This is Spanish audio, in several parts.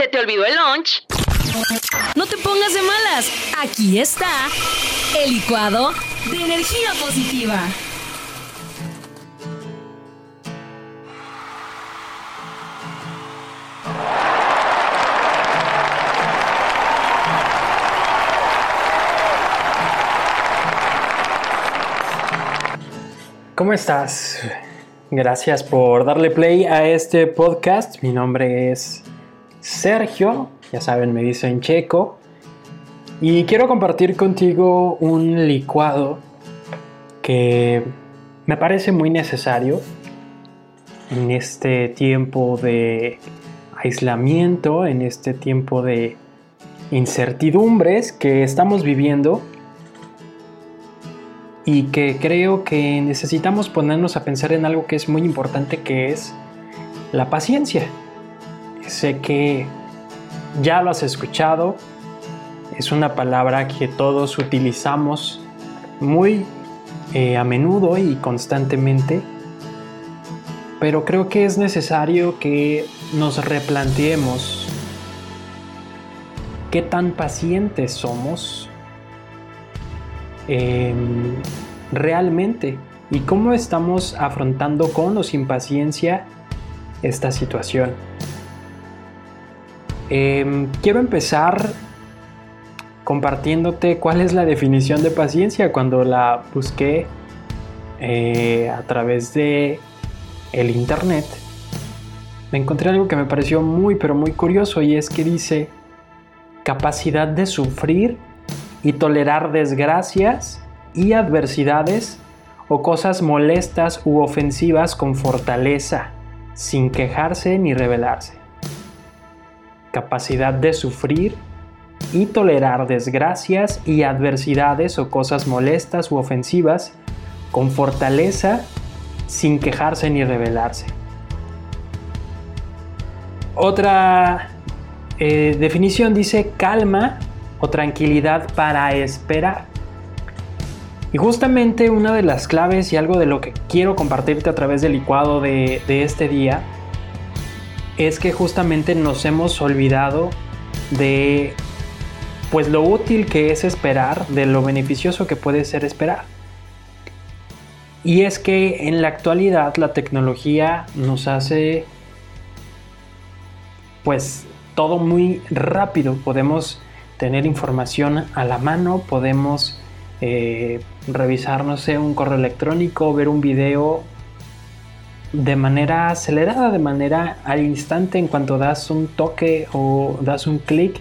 ¿Se te olvidó el lunch? No te pongas de malas. Aquí está el licuado de energía positiva. ¿Cómo estás? Gracias por darle play a este podcast. Mi nombre es Sergio, ya saben, me dicen Checo. Y quiero compartir contigo un licuado que me parece muy necesario en este tiempo de aislamiento, en este tiempo de incertidumbres que estamos viviendo y que creo que necesitamos ponernos a pensar en algo que es muy importante que es la paciencia. Sé que ya lo has escuchado, es una palabra que todos utilizamos muy eh, a menudo y constantemente, pero creo que es necesario que nos replanteemos qué tan pacientes somos Em, realmente y cómo estamos afrontando con o sin paciencia esta situación. Em, quiero empezar compartiéndote cuál es la definición de paciencia cuando la busqué eh, a través de el internet me encontré algo que me pareció muy pero muy curioso y es que dice capacidad de sufrir y tolerar desgracias y adversidades o cosas molestas u ofensivas con fortaleza, sin quejarse ni rebelarse. Capacidad de sufrir y tolerar desgracias y adversidades o cosas molestas u ofensivas con fortaleza, sin quejarse ni rebelarse. Otra eh, definición dice calma o tranquilidad para esperar. Y justamente una de las claves y algo de lo que quiero compartirte a través del licuado de, de este día es que justamente nos hemos olvidado de pues lo útil que es esperar, de lo beneficioso que puede ser esperar. Y es que en la actualidad la tecnología nos hace pues todo muy rápido. Podemos tener información a la mano, podemos eh, revisar, no sé, un correo electrónico, ver un video de manera acelerada, de manera al instante, en cuanto das un toque o das un clic,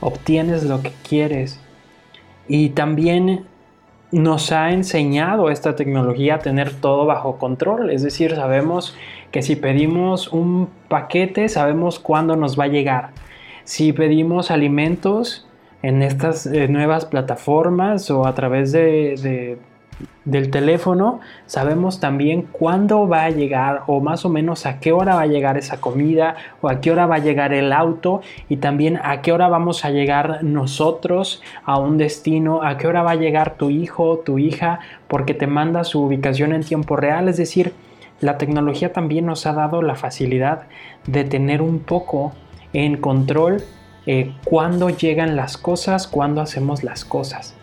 obtienes lo que quieres. Y también nos ha enseñado esta tecnología a tener todo bajo control, es decir, sabemos que si pedimos un paquete, sabemos cuándo nos va a llegar. Si pedimos alimentos, en estas eh, nuevas plataformas o a través de, del teléfono, sabemos también cuándo va a llegar o más o menos a qué hora va a llegar esa comida o a qué hora va a llegar el auto y también a qué hora vamos a llegar nosotros a un destino, a qué hora va a llegar tu hijo, tu hija, porque te manda su ubicación en tiempo real. Es decir, la tecnología también nos ha dado la facilidad de tener un poco en control eh, cuándo llegan las cosas, cuándo hacemos las cosas.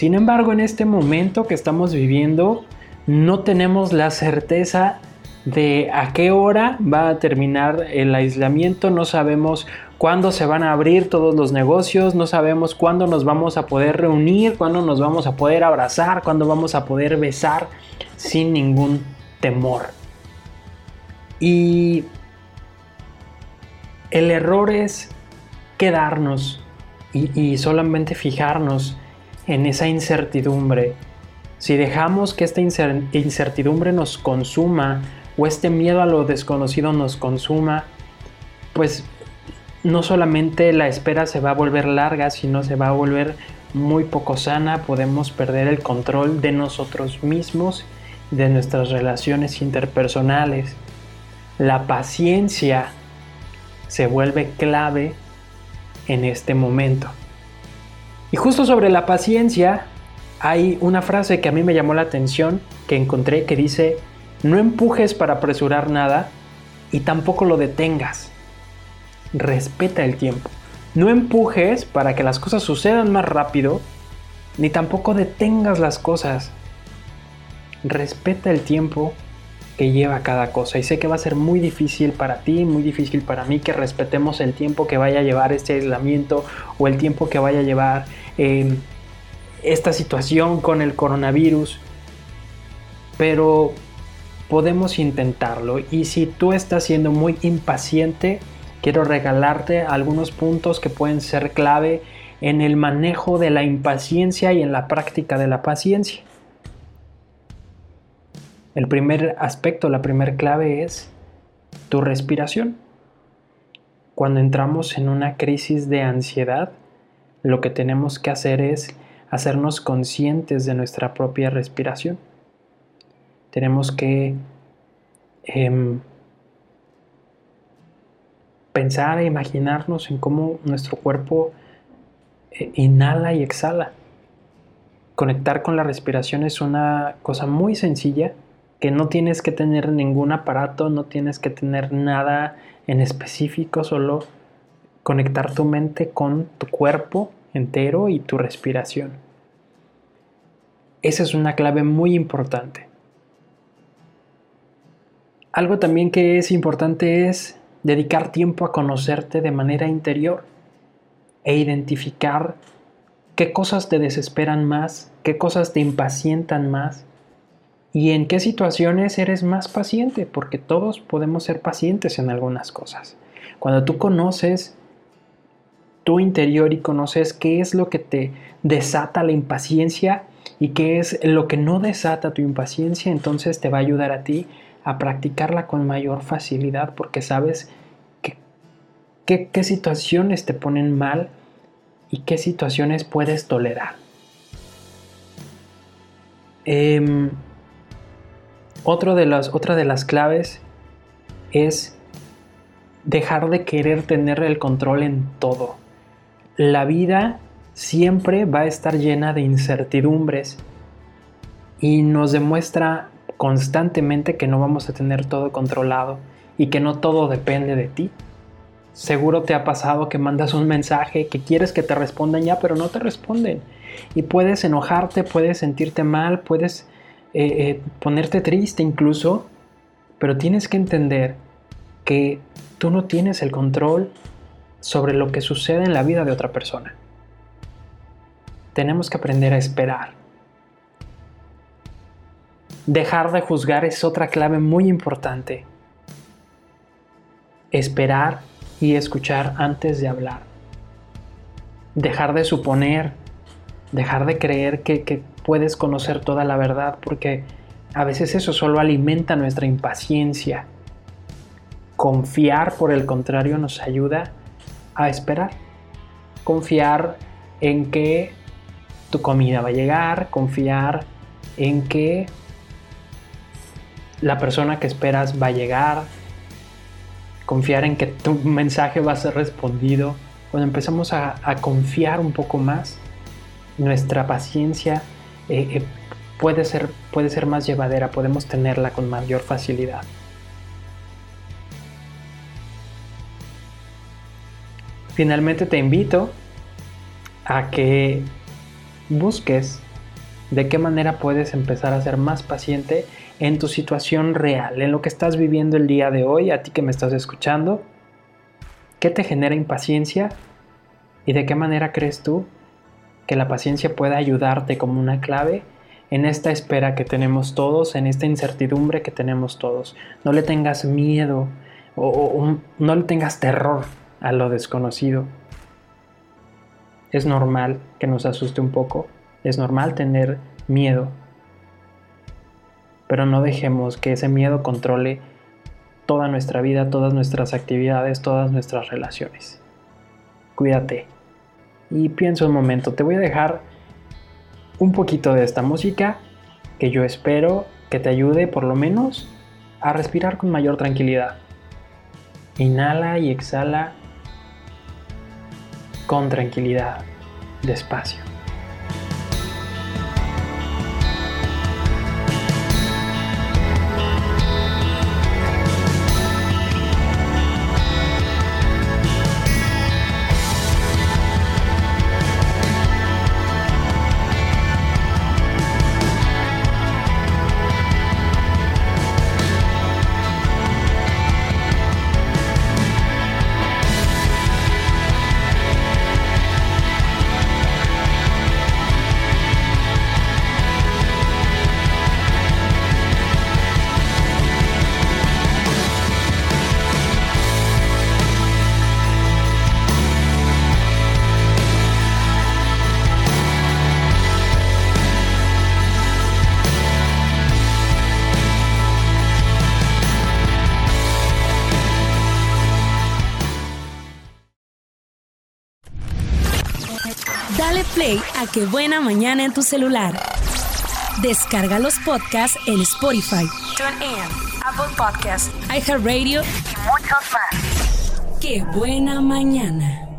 Sin embargo, en este momento que estamos viviendo, no tenemos la certeza de a qué hora va a terminar el aislamiento, no sabemos cuándo se van a abrir todos los negocios, no sabemos cuándo nos vamos a poder reunir, cuándo nos vamos a poder abrazar, cuándo vamos a poder besar sin ningún temor. Y el error es quedarnos y, solamente fijarnos en esa incertidumbre. Si dejamos que esta incertidumbre nos consuma o este miedo a lo desconocido nos consuma, pues no solamente la espera se va a volver larga, sino se va a volver muy poco sana, podemos perder el control de nosotros mismos, de nuestras relaciones interpersonales. La paciencia se vuelve clave en este momento. Y justo sobre la paciencia hay una frase que a mí me llamó la atención, que encontré que dice, no empujes para apresurar nada y tampoco lo detengas. respeta el tiempo. No empujes para que las cosas sucedan más rápido, ni tampoco detengas las cosas. Respeta el tiempo que lleva cada cosa. Y sé que va a ser muy difícil para ti, muy difícil para mí que respetemos el tiempo que vaya a llevar este aislamiento o el tiempo que vaya a llevar esta situación con el coronavirus. Pero podemos intentarlo. Y si tú estás siendo muy impaciente, quiero regalarte algunos puntos que pueden ser clave en el manejo de la impaciencia y en la práctica de la paciencia. El primer aspecto, la primera clave es tu respiración. Cuando entramos en una crisis de ansiedad, lo que tenemos que hacer es hacernos conscientes de nuestra propia respiración. Tenemos que em, pensar e imaginarnos en cómo nuestro cuerpo eh, inhala y exhala. Conectar con la respiración es una cosa muy sencilla que no tienes que tener ningún aparato, no tienes que tener nada en específico, solo conectar tu mente con tu cuerpo entero y tu respiración. Esa es una clave muy importante. Algo también que es importante es dedicar tiempo a conocerte de manera interior e identificar qué cosas te desesperan más, qué cosas te impacientan más y en qué situaciones eres más paciente, porque todos podemos ser pacientes en algunas cosas. Cuando tú conoces tu interior y conoces qué es lo que te desata la impaciencia y qué es lo que no desata tu impaciencia, entonces te va a ayudar a ti a practicarla con mayor facilidad porque sabes qué situaciones te ponen mal y qué situaciones puedes tolerar. Em, otro de las, otra de las claves es dejar de querer tener el control en todo. La vida siempre va a estar llena de incertidumbres y nos demuestra constantemente que no vamos a tener todo controlado y que no todo depende de ti. Seguro te ha pasado que mandas un mensaje que quieres que te respondan ya, pero no te responden. Y puedes enojarte, puedes sentirte mal, puedes eh, eh, ponerte triste incluso, pero tienes que entender que tú no tienes el control sobre lo que sucede en la vida de otra persona. Tenemos que aprender a esperar. Dejar de juzgar es otra clave muy importante. Esperar y escuchar antes de hablar. Dejar de suponer, dejar de creer que, puedes conocer toda la verdad, porque a veces eso solo alimenta nuestra impaciencia. Confiar, por el contrario, nos ayuda a esperar. Confiar en que tu comida va a llegar, confiar en que la persona que esperas va a llegar, confiar en que tu mensaje va a ser respondido, cuando empezamos a, confiar un poco más, nuestra paciencia eh, eh, puede, ser, puede ser más llevadera, podemos tenerla con mayor facilidad. Finalmente te invito a que busques de qué manera puedes empezar a ser más paciente en tu situación real, en lo que estás viviendo el día de hoy, a ti que me estás escuchando. ¿Qué te genera impaciencia? ¿Y de qué manera crees tú que la paciencia pueda ayudarte como una clave en esta espera que tenemos todos, en esta incertidumbre que tenemos todos? No le tengas miedo o, no le tengas terror a lo desconocido. Es normal que nos asuste un poco, es normal tener miedo, pero no dejemos que ese miedo controle toda nuestra vida, todas nuestras actividades, todas nuestras relaciones. Cuídate. Y pienso un momento, te voy a dejar un poquito de esta música que yo espero que te ayude por lo menos a respirar con mayor tranquilidad. Inhala y exhala con tranquilidad, despacio. Dale play a Qué Buena Mañana en tu celular. Descarga los podcasts en Spotify, TuneIn, Apple Podcasts, iHeartRadio y muchos más. Qué buena mañana.